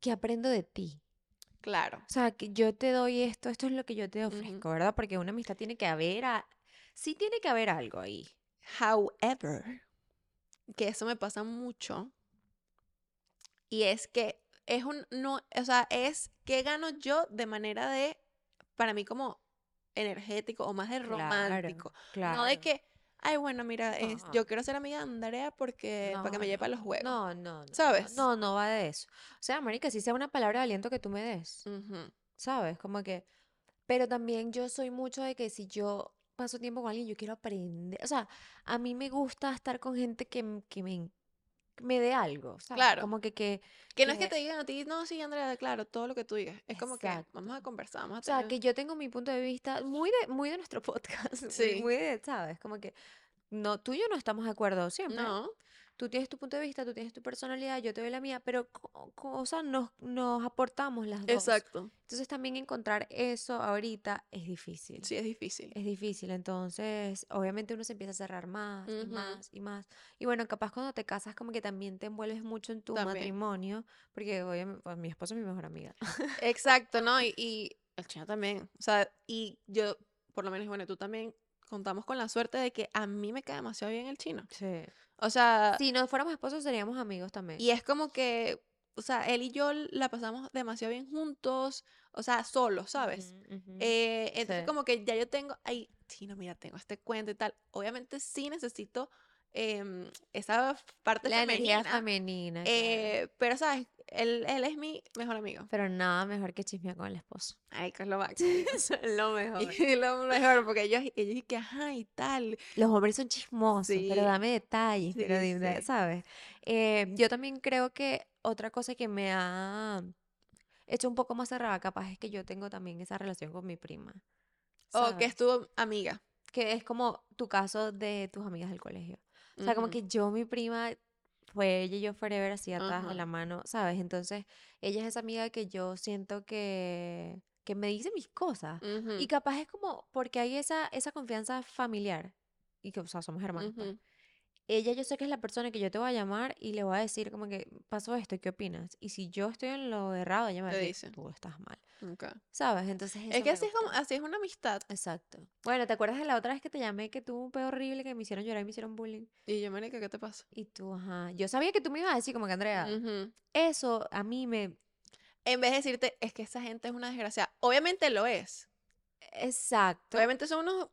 que aprendo de ti. Claro. O sea, que yo te doy esto, esto es lo que yo te ofrezco, ¿verdad? Porque una amistad tiene que haber, a- sí tiene que haber algo ahí. However, que eso me pasa mucho. Y es que es un, no, o sea, es que gano yo de manera de, para mí como energético o más de Claro, romántico. No claro. de que, ay, bueno, mira, es- yo quiero ser amiga de Andrea porque, para que me lleve no, los juegos. No, no, no, ¿Sabes? No, no va de eso. O sea, marica, si sea una palabra de aliento que tú me des, ¿sabes? Como que, pero también yo soy mucho de que si yo paso tiempo con alguien, yo quiero aprender. O sea, a mí me gusta estar con gente que, que me, me dé algo, ¿sabes? Claro. Como que, que, Que no es que te digan a ti, no, sí, Andrea, claro, todo lo que tú digas. Es como que Exacto. vamos a conversar, vamos a o sea, tener... que yo tengo mi punto de vista muy de, muy de nuestro podcast, muy- Sí. muy de, ¿sabes? Como que no, tú y yo no estamos de acuerdo siempre. No, Tú tienes tu punto de vista, tú tienes tu personalidad, yo te doy la mía, pero, o sea, nos, nos aportamos las dos. exacto. Entonces también encontrar eso ahorita es difícil. Sí, es difícil. Es difícil, entonces obviamente uno se empieza a cerrar más y Ujú. más y más. Y bueno, capaz cuando te casas como que también te envuelves mucho en tu También. matrimonio, porque obviamente mi esposo es mi mejor amiga. Exacto, ¿no? Y, y el chino también. O sea, y yo, por lo menos, bueno, tú también contamos con la suerte de que a mí me cae demasiado bien el chino. Sí. O sea, Si no fuéramos esposos seríamos amigos también. y es como que, o sea, él y yo la pasamos demasiado bien juntos, o sea, solos, ¿sabes? Eh, entonces Sí. como que ya yo tengo, ay, chino, mira, tengo este cuento y tal. Obviamente sí necesito em, esa parte La energía femenina. femenina. claro. eh, pero, ¿sabes? Él, él es mi mejor amigo. Pero nada mejor que chismear con el esposo. Ay, que es lo máximo. Es lo mejor. Y lo mejor, porque ellos, ellos que, ajá, y tal. Los hombres son chismosos, pero Sí. dame detalles, pero Sí, dime, sí. ¿sabes? Eh, yo también creo que otra cosa que me ha hecho un poco más cerrada, capaz es que yo tengo también esa relación con mi prima. O que es tu amiga. Que es como tu caso de tus amigas del colegio. O sea, como que yo, mi prima, fue ella y yo forever así atrás de la mano, ¿sabes? Entonces, ella es esa amiga que yo siento que, que me dice mis cosas. Y capaz es como porque hay esa, esa confianza familiar. Y que, o sea, somos hermanos, pues. Ella yo sé que es la persona que yo te voy a llamar y le voy a decir como que pasó esto, ¿qué opinas? Y si yo estoy en lo errado, ella me dice. tú estás mal, Ok. ¿sabes? Entonces Es que así es, como, así es una amistad. Exacto. Bueno, ¿te acuerdas de la otra vez que te llamé que tuve un pedo horrible que me hicieron llorar y me hicieron bullying? Y yo, marica, ¿qué te pasa? Y tú, ajá. Yo sabía que tú me ibas a decir como que Andrea, eso a mí me... En vez de decirte, es que esa gente es una desgraciada. Obviamente lo es. Exacto. Obviamente son unos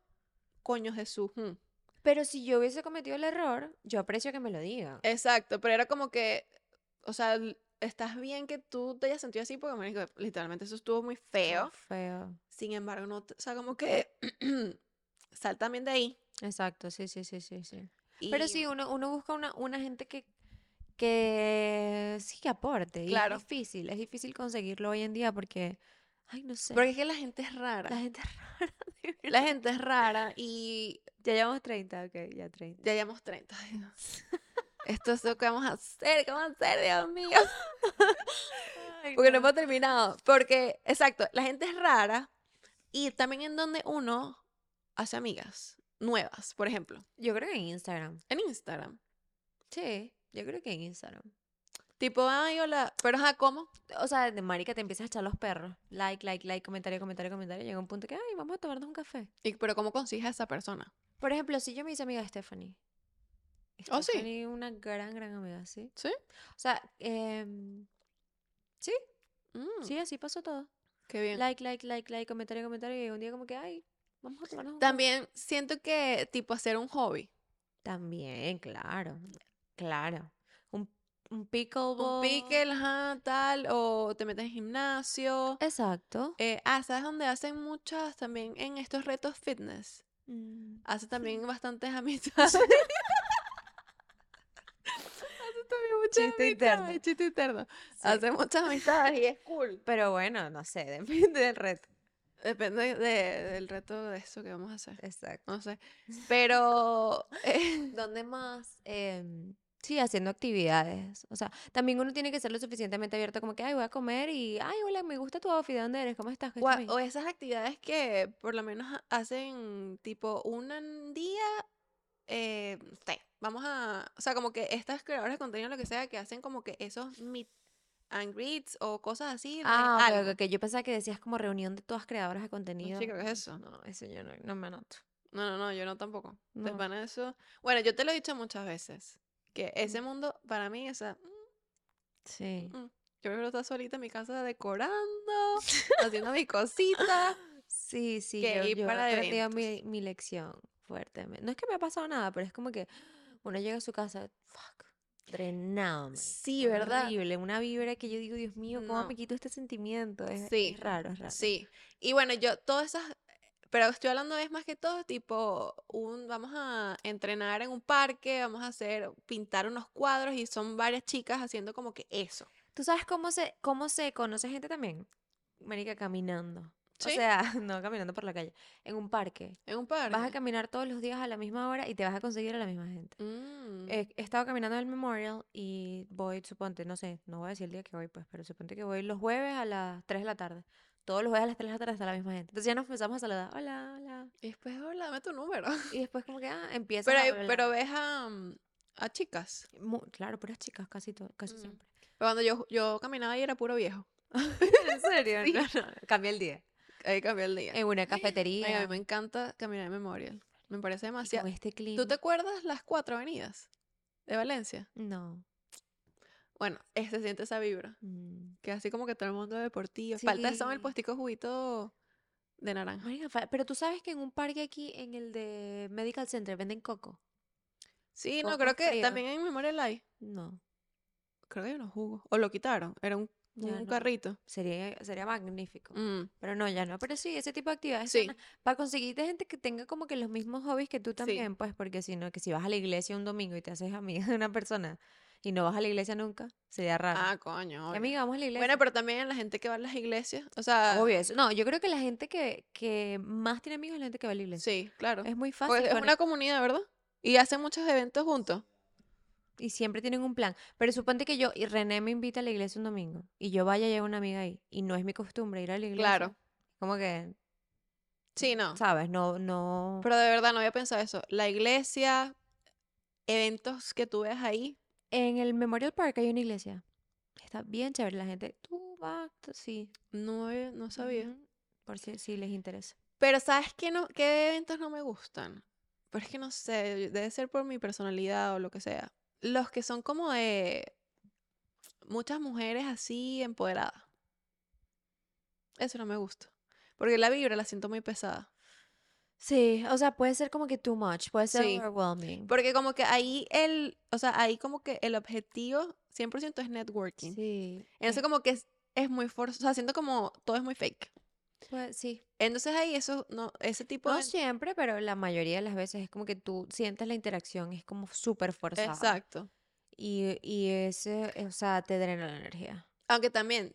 coños de su. hmm. Pero si yo hubiese cometido el error, yo aprecio que me lo diga. Exacto, pero era como que, o sea, estás bien que tú te hayas sentido así porque, marico, literalmente eso estuvo muy feo. Feo. Sin embargo, no, o sea, como que sal también de ahí. Exacto, sí, sí, sí, sí, sí. Pero sí, uno, uno busca una, una gente que, que sí que aporte. Y Claro. es difícil, es difícil conseguirlo hoy en día porque, ay, no sé. Porque es que la gente es rara. La gente es rara. La gente es rara y Ya llevamos 30, ok, ya 30. ya llevamos 30. Ay, Dios. Esto es lo que vamos a hacer, ¿qué vamos a hacer, Dios mío? Porque no hemos terminado. Porque, exacto, la gente es rara y también en donde uno hace amigas nuevas, por ejemplo, Yo creo que en Instagram. en Instagram. Sí, yo creo que en Instagram. Tipo, ay, hola, pero ajá, ¿cómo? O sea, de marica te empiezas a echar los perros. Like, like, like, comentario, comentario, comentario. Llega un punto que, ay, vamos a tomarnos un café. Y, pero ¿cómo consigues a esa persona? Por ejemplo, si yo me hice amiga de Stephanie. Oh, sí. Una gran, gran amiga, ¿sí? ¿Sí? O sea, em, sí, Mm, sí, así pasó todo. Qué bien. Like, like, like, like, comentario, comentario. Y un día como que, ay, vamos a tomarnos un café. También siento que, tipo, hacer un hobby. También, claro, claro. Un, pickleball. Un pickle, ajá, tal, o te metes en gimnasio. Exacto. Eh, ah, ¿sabes dónde hacen muchas también en estos retos fitness? Mm, Hace también bastantes amistades. Hace también muchas Chiste interno. amistades, Chiste interno. sí. Hace muchas amistades y es cool. Pero bueno, no sé, depende del reto. Depende de- del reto de eso que vamos a hacer. Exacto. No sé. Pero. eh, ¿Dónde más? Em, sí, haciendo actividades. O sea, también uno tiene que ser lo suficientemente abierto como que, ay, voy a comer y, ay, hola, me gusta tu outfit, ¿de dónde eres? ¿Cómo estás? ¿Qué o, a- estás bien?". o esas actividades que por lo menos ha- hacen tipo un día. Eh, sé, vamos a. O sea, como que estas creadoras de contenido, lo que sea, que hacen como que esos meet and greets o cosas así. Ah, ok, algo. ok, ok. Yo pensaba que decías como reunión de todas creadoras de contenido. chica, ¿qué es eso? No, eso yo no, no me anoto. No, no, no, yo no tampoco. No. pana eso. Bueno, yo te lo he dicho muchas veces. Que ese mundo, para mí, o sea, mm, Sí. mm, yo prefiero estar solita en mi casa decorando, haciendo mi cosita. Sí, sí, que yo, ir yo he para aprendido mi, mi lección fuertemente. No es que me ha pasado nada, pero es como que uno llega a su casa, fuck, drenado, Sí, ¿verdad? Horrible, una vibra que yo digo, Dios mío, ¿cómo No. me quito este sentimiento? Es, Sí, es raro, es raro. Sí. Y bueno, yo, todas esas. Pero estoy hablando es más que todo, tipo, un, vamos a entrenar en un parque, vamos a hacer, pintar unos cuadros y son varias chicas haciendo como que eso. ¿Tú sabes cómo se, cómo se conoce gente también? Marica, caminando. O ¿Sí? sea, no caminando por la calle, en un parque. En un parque. Vas a caminar todos los días a la misma hora y te vas a conseguir a la misma gente. Mm, He, he estado caminando en el Memorial y voy, suponte, no sé, no voy a decir el día que voy, pues, pero suponte que voy los jueves a las 3 de la tarde. Todos los jueves a las 3 de la tarde está la misma gente. Entonces ya nos empezamos a saludar, hola, hola. Y después, hola, dame tu número. Y después como que, ah, empiezas Pero, a pero ves a, mm, a chicas. Mu- claro, puras chicas, casi, to- casi Mm. siempre. Pero cuando yo, yo caminaba y era puro viejo. ¿En serio? Sí. No, no, cambia el día. Ahí cambió el día. En una Ay, a cafetería. mí me encanta caminar en Memorial. Me parece y con demasiado. este clima. ¿Tú te acuerdas las cuatro avenidas de Valencia? No. Bueno, es- se siente esa vibra. Mm. Que así como que todo el mundo deportivo. Falta eso en el puestico juguito de naranja. Marica, pero tú sabes que en un parque aquí, en el de Medical Center, venden coco. Sí, no, creo que también en Memorial hay. No, Creo que hay unos jugos. O lo quitaron. Era un, un no. carrito. Sería, sería magnífico. Mm, Pero no, ya no. Pero sí, ese tipo de actividades Sí. son para conseguirte gente que tenga como que los mismos hobbies que tú también, pues, porque si no, que si vas a la iglesia un domingo y te haces amiga de una persona y no vas a la iglesia nunca, sería raro. Ah, coño. ¿Qué obvio. amiga, vamos a la iglesia. Bueno, pero también la gente que va a las iglesias. O sea, Obvio eso. No, yo creo que la gente que, que más tiene amigos es la gente que va a la iglesia. sí, claro. Es muy fácil. Pues es una comunidad, ¿verdad? Y hacen muchos eventos juntos. Y siempre tienen un plan. Pero suponte que yo y René me invita a la iglesia un domingo y yo vaya y llevo una amiga ahí y no es mi costumbre ir a la iglesia. Claro. Como que, Sí, no. ¿sabes? No, no. Pero de verdad no había pensado eso. La iglesia, eventos que tú ves ahí. En el Memorial Park hay una iglesia. Está bien chévere. La gente, tú vas, sí. No, no sabía. Por si, si les interesa. Pero ¿sabes qué, no, qué eventos no me gustan? Pero es que no sé, debe ser por mi personalidad o lo que sea. Los que son como de muchas mujeres así empoderadas. Eso no me gusta. Porque la vibra la siento muy pesada. Sí, o sea, puede ser como que too much, puede ser Sí. overwhelming. Porque como que ahí el, o sea, ahí como que el objetivo 100% es networking. Sí. Entonces es- como que es, es muy forzoso, o sea, siento como todo es muy fake. pues, sí. Entonces ahí eso, no, ese tipo No de... siempre, pero la mayoría de las veces es como que tú sientes la interacción, es como súper forzada. Exacto. Y, y ese, o sea, te drena la energía. Aunque también,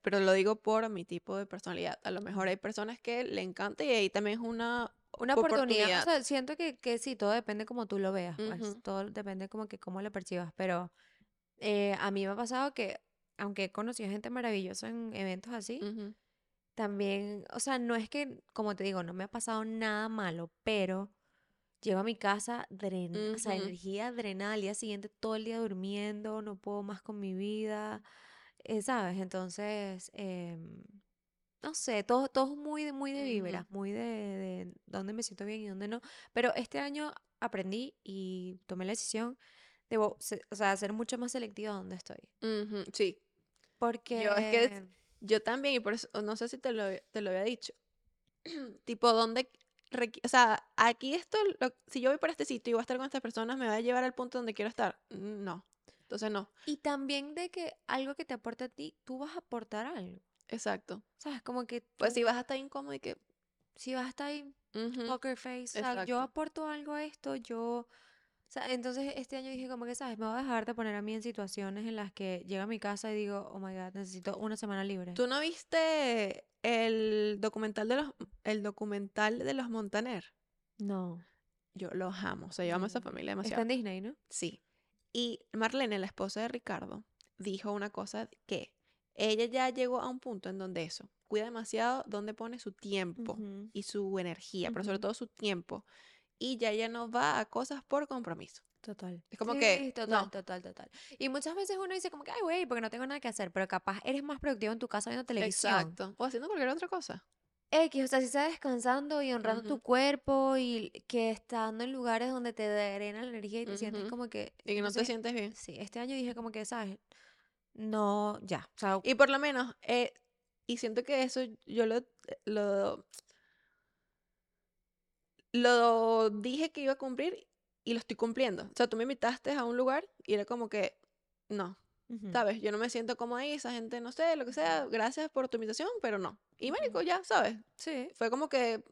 pero lo digo por mi tipo de personalidad. A lo mejor hay personas que le encanta y ahí también es una Una oportunidad. oportunidad. O sea, siento que, que sí, todo depende como tú lo veas. pues. Todo depende como que cómo lo percibas. Pero eh, a mí me ha pasado que, aunque he conocido gente maravillosa en eventos así, también, o sea, no es que, como te digo, no me ha pasado nada malo, pero llego a mi casa dren o sea, energía drenada al día siguiente, todo el día durmiendo, no puedo más con mi vida, eh, ¿sabes? Entonces, em, no sé, todo, todo muy, de- muy de Ujú. vibras, muy de, de dónde me siento bien y dónde no. Pero este año aprendí y tomé la decisión de, o sea, ser mucho más selectiva donde estoy. Ujú, Sí, Porque... Yo es que yo también, y por eso, no sé si te lo, te lo había dicho. tipo, ¿dónde requi- O sea, aquí esto, lo- si yo voy para este sitio y voy a estar con estas personas, ¿me va a llevar al punto donde quiero estar? Mm, No. Entonces no. Y también de que algo que te aporte a ti, tú vas a aportar algo. Exacto. ¿Sabes? Como que Pues tú, si vas a estar incómodo y que... si vas a estar ahí, ujú, poker face, o sea, yo aporto algo a esto, yo... O sea, entonces este año dije como que, ¿sabes? Me voy a dejar de poner a mí en situaciones en las que llego a mi casa y digo, oh my God, necesito una semana libre. ¿Tú no viste el documental de los, el documental de los Montaner? No. Yo los amo, o sea, yo amo a esa familia Está demasiado. en Disney, ¿no? Sí. Y Marlene, la esposa de Ricardo, dijo una cosa que ella ya llegó a un punto en donde eso, cuida demasiado dónde pone su tiempo y su energía, pero sobre todo su tiempo. Y ya ella no va a cosas por compromiso. Total. Es como Sí, que, total, no. total, total. Y muchas veces uno dice como que, ay, güey, porque no tengo nada que hacer, pero capaz eres más productivo en tu casa viendo televisión. Exacto. O haciendo cualquier otra cosa. X, o sea, si estás descansando y honrando tu cuerpo y que estando en lugares donde te drena la energía y te sientes como que... Y que no te sientes bien. Sí, este año dije como que, ¿sabes? No, ya. O sea, Y por lo menos, eh, y siento que eso yo lo, lo, lo dije que iba a cumplir y lo estoy cumpliendo. O sea, tú me invitaste a un lugar y era como que, no, ¿sabes? Yo no me siento como ahí, esa gente, no sé, lo que sea, gracias por tu invitación, pero no. Y marico, ya, ¿sabes? Sí, Fue como que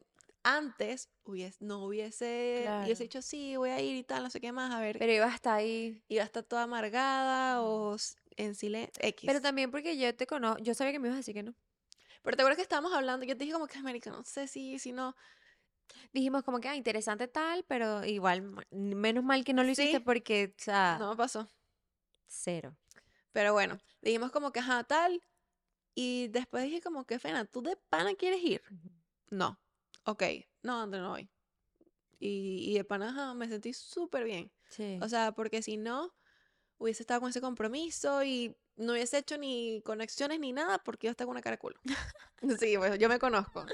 antes hubiese, no hubiese, Claro. hubiese dicho, sí, voy a ir y tal, no sé qué más, a ver, pero iba hasta ahí. iba a estar toda amargada o en silencio, X. Pero también porque yo te conozco, yo sabía que me ibas a decir que no. Pero te acuerdas que estábamos hablando, yo te dije como que, marico, no sé si, si no. Dijimos como que, ah, interesante tal, pero igual, menos mal que no lo hiciste Sí. porque, o sea, No me pasó. cero. Pero bueno, dijimos como que, ajá, tal. Y después dije como que, Fena, ¿tú de pana quieres ir? No. Ok. No, André, no voy. Y, y de pana, ajá, me sentí súper bien. Sí. O sea, porque si no, hubiese estado con ese compromiso y no hubiese hecho ni conexiones ni nada porque yo estaba con una cara culo. Sí, pues yo me conozco.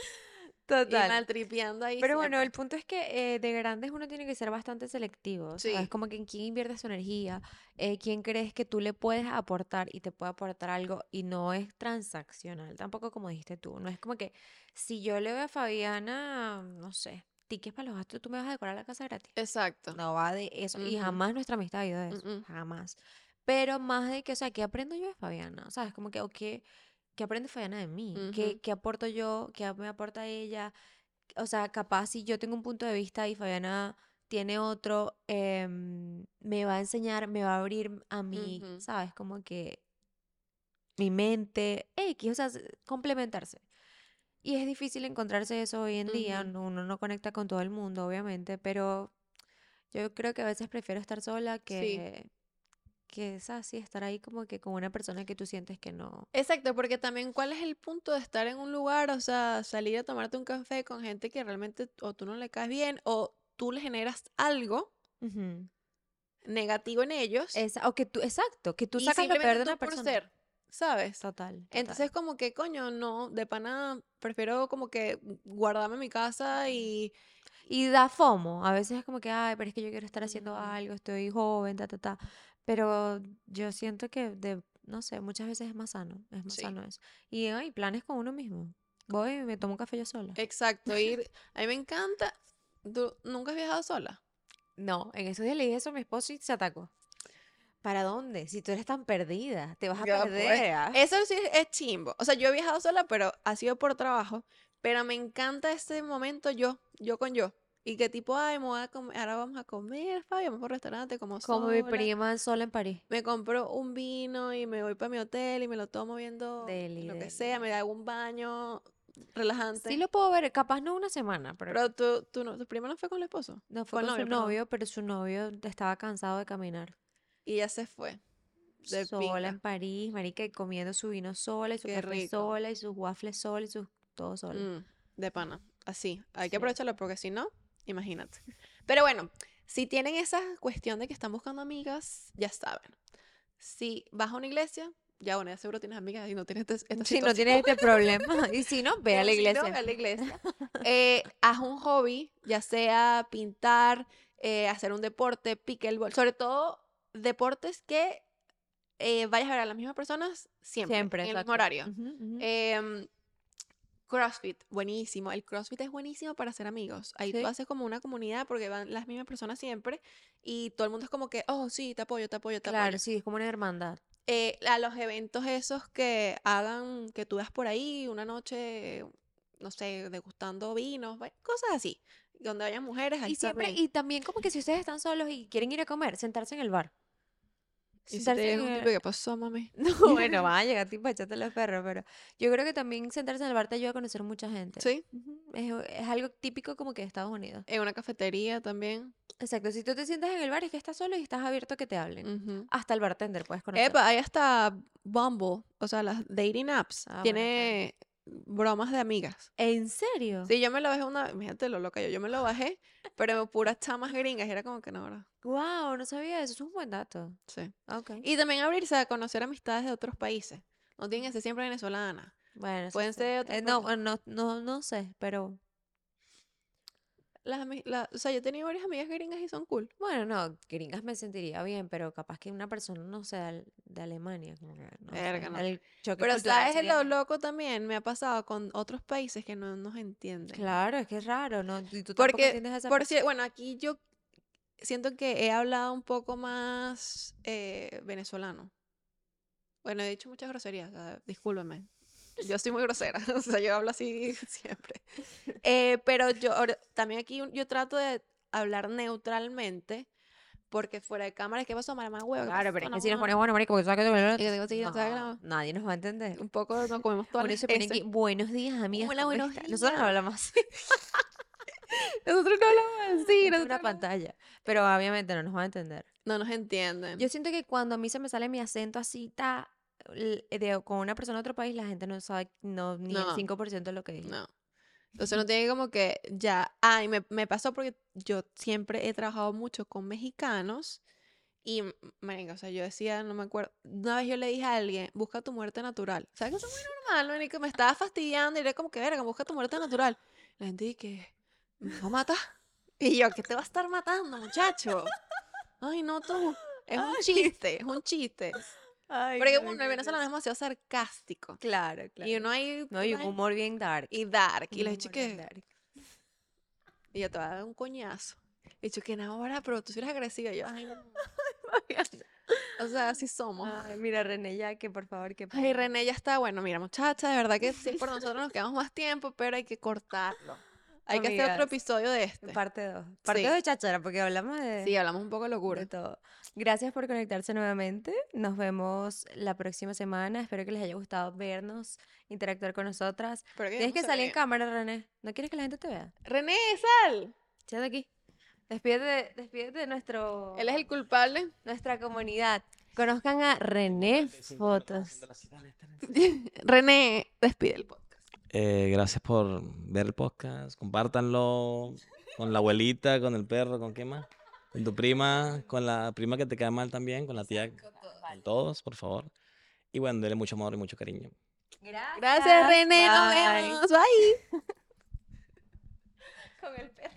Y Total. maltripeando ahí Pero bueno, el punto es que eh, de grandes uno tiene que ser bastante selectivo. O sea, Sí. es como que en quién inviertes tu energía, eh, quién crees que tú le puedes aportar y te puede aportar algo y no es transaccional, tampoco como dijiste tú. No es como que si yo le doy a Fabiana, no sé, tickets para los gastos, tú me vas a decorar la casa gratis. Exacto. No va de eso. Y jamás nuestra amistad ha ido de eso. Jamás. Pero más de que, o sea, ¿qué aprendo yo de Fabiana? ¿Sabes? Como que, o qué, ¿qué aprende Fabiana de mí? ¿Qué, qué aporto yo? ¿Qué me aporta ella? O sea, capaz si yo tengo un punto de vista y Fabiana tiene otro, em, me va a enseñar, me va a abrir a mí. ¿sabes? Como que mi mente, X, o sea, complementarse. Y es difícil encontrarse eso hoy en día, uno no conecta con todo el mundo, obviamente, pero yo creo que a veces prefiero estar sola Sí. Que, es así, estar ahí como que con una persona que tú sientes que no. Exacto, porque también cuál es el punto de estar en un lugar, o sea, salir a tomarte un café con gente que realmente o tú no le caes bien o tú le generas algo negativo en ellos Esa- o que tú, exacto, que tú sacas lo peor de una persona. ser, ¿sabes? Total, total. Entonces como que, coño, no, de pana prefiero como que guardarme en mi casa y... Y da FOMO. A veces es como que, ay, pero es que yo quiero estar haciendo algo, estoy joven, ta, ta, ta. Pero yo siento que, de, no sé, muchas veces es más sano. Es más Sí. sano eso. Y hay planes con uno mismo. Voy y me tomo un café yo sola. Exacto, ir... A mí me encanta... ¿Tú nunca has viajado sola? No, en esos días le dije eso a mi esposo y se atacó. ¿Para dónde? Si tú eres tan perdida, te vas a pues. perder. ah. Eso sí es, es chimbo. O sea, yo he viajado sola, pero ha sido por trabajo. Pero me encanta este momento yo, yo con yo. Y que tipo, ay, me voy a comer, ahora vamos a comer, Fabi, vamos por restaurante, como Como mi prima sola en París. Me compro un vino y me voy para mi hotel y me lo tomo viendo Deli, lo que sea, me hago un baño relajante. Sí lo puedo ver, capaz no una semana, pero, Pero tú, tú no, tu prima no fue con el esposo. no fue con su novio, perdón. pero su novio estaba cansado de caminar. Y ya se fue. De sola en París, marica, y comiendo su vino sola y su Qué café rico. sola y sus waffles sola y sus todo sola. Mm, de pana. Así. Hay Sí. que aprovecharlo porque si no, imagínate. Pero bueno, si tienen esa cuestión de que están buscando amigas, ya saben. Si vas a una iglesia, ya bueno, ya seguro tienes amigas y no tienes este- esta Si no tienes este problema, y si no, ve a la si no, iglesia. ve a la iglesia. Eh, haz un hobby, ya sea pintar, eh, hacer un deporte, pickleball, sobre todo deportes que eh, vayas a ver a las mismas personas siempre, Siempre, en el mismo horario. Ujú, ujú. Em, CrossFit, buenísimo. El CrossFit es buenísimo para hacer amigos. Ahí Sí. tú haces como una comunidad porque van las mismas personas siempre y todo el mundo es como que, oh, sí, te apoyo, te apoyo, te Claro, apoyo. sí, es como una hermandad. Eh, a los eventos esos que hagan, que tú veas por ahí una noche, no sé, degustando vinos, cosas así. Donde haya mujeres, ahí Y siempre, también. y también como que si ustedes están solos y quieren ir a comer, sentarse en el bar. Y Sentarse en un tipo que pasó, mami. No, bueno, van a llegar tipo a echarte los perros, pero yo creo que también sentarse en el bar te ayuda a conocer mucha gente. Sí, Es, es algo típico como que de Estados Unidos. en una cafetería también. Exacto, si tú te sientas en el bar es que estás solo y estás abierto a que te hablen. Hasta el bartender puedes conocer. Epa, hay hasta Bumble, o sea, las dating apps. Ah, tiene bromas de amigas. ¿En serio? Sí, yo me lo bajé una, imagínate lo loca yo, yo me lo bajé, pero puras chamas gringas, y era como que no, ¿verdad? Wow, no sabía eso, es un buen dato. Sí. Ok. Y también abrirse a conocer amistades de otros países. No tienen que ser siempre venezolanas. Bueno, pueden sí. ser de otros Eh, no, no, no, no sé, pero Las, la- o sea, yo he tenido varias amigas gringas y son cool. bueno, no, gringas me sentiría bien, pero capaz que una persona, no sé, de, de Alemania, como que, no sé, Verga, no. el choque Pero sabes sería- lo loco también me ha pasado con otros países que no nos entienden. Claro, es que es raro, ¿no? Y tú Porque, entiendes a esa por cier- bueno, aquí yo siento que he hablado un poco más eh, venezolano. Bueno, he dicho muchas groserías, o sea, discúlpenme. Yo soy muy grosera, o sea, yo hablo así siempre. Eh, pero yo también aquí yo trato de hablar neutralmente, porque fuera de cámara, ¿qué pasó, mamá huevo? ¿Qué Claro, pero es que si nos No, ponemos bueno, marico, porque sabes que que que nadie nos va a entender. Un poco nos comemos aquí, buenos días, amigas. Hola, ¿cómo buenos están?". Nosotros no días. hablamos así. Nosotros no hablamos así, es una no- pantalla. Pero obviamente no nos van a entender. No nos entienden. Yo siento que cuando a mí se me sale mi acento así, ta, de, con una persona de otro país, la gente no sabe no, ni No. el 5% de lo que dije. No. Entonces no tiene como que ya. Ay, me, me pasó porque yo siempre he trabajado mucho con mexicanos. Y, marica, o sea, yo decía, no me acuerdo. Una vez yo le dije a alguien, busca tu muerte natural. ¿Sabes que eso es muy normal, marica? Me estaba fastidiando y era como que, verga, busca tu muerte natural. La gente dice que, ¿me va a matar? Y yo, ¿qué te va a estar matando, muchacho? Ay, no, tú. Es un chiste, es un chiste. Porque uno, el venezolano es demasiado sarcástico. Claro, claro. Y uno hay. no, y un ay, humor bien dark. y dark. Y dije bien que. dark. Y yo te voy a dar un coñazo. Y yo, que ahora, pero tú eres agresiva. Y yo, ay, no. O sea, así somos. Ay, mira, René, ya que por favor, que Ay, René ya está, bueno, mira, muchacha, de verdad que sí, por nosotros nos quedamos más tiempo, pero hay que cortarlo. Hay que hacer otro episodio de este. Parte 2. Parte Sí. 2 de chachara, porque hablamos de, Sí, hablamos un poco de de locura. todo. Gracias por conectarse nuevamente. Nos vemos la próxima semana. Espero que les haya gustado vernos, interactuar con nosotras. Pero Tienes que salir en cámara, René. ¿No quieres que la gente te vea? René, sal. Quédate aquí. Despídete de, despídete de nuestro, Él es el culpable. nuestra comunidad. Conozcan a René Fotos. René, despide el podcast. Eh, gracias por ver el podcast. Compártanlo con la abuelita, con el perro, ¿con qué más? Con tu prima, con la prima que te cae mal también, con la tía, con todos, por favor. Y bueno, denle mucho amor y mucho cariño. Gracias, René. Nos vemos. Bye. Con el perro.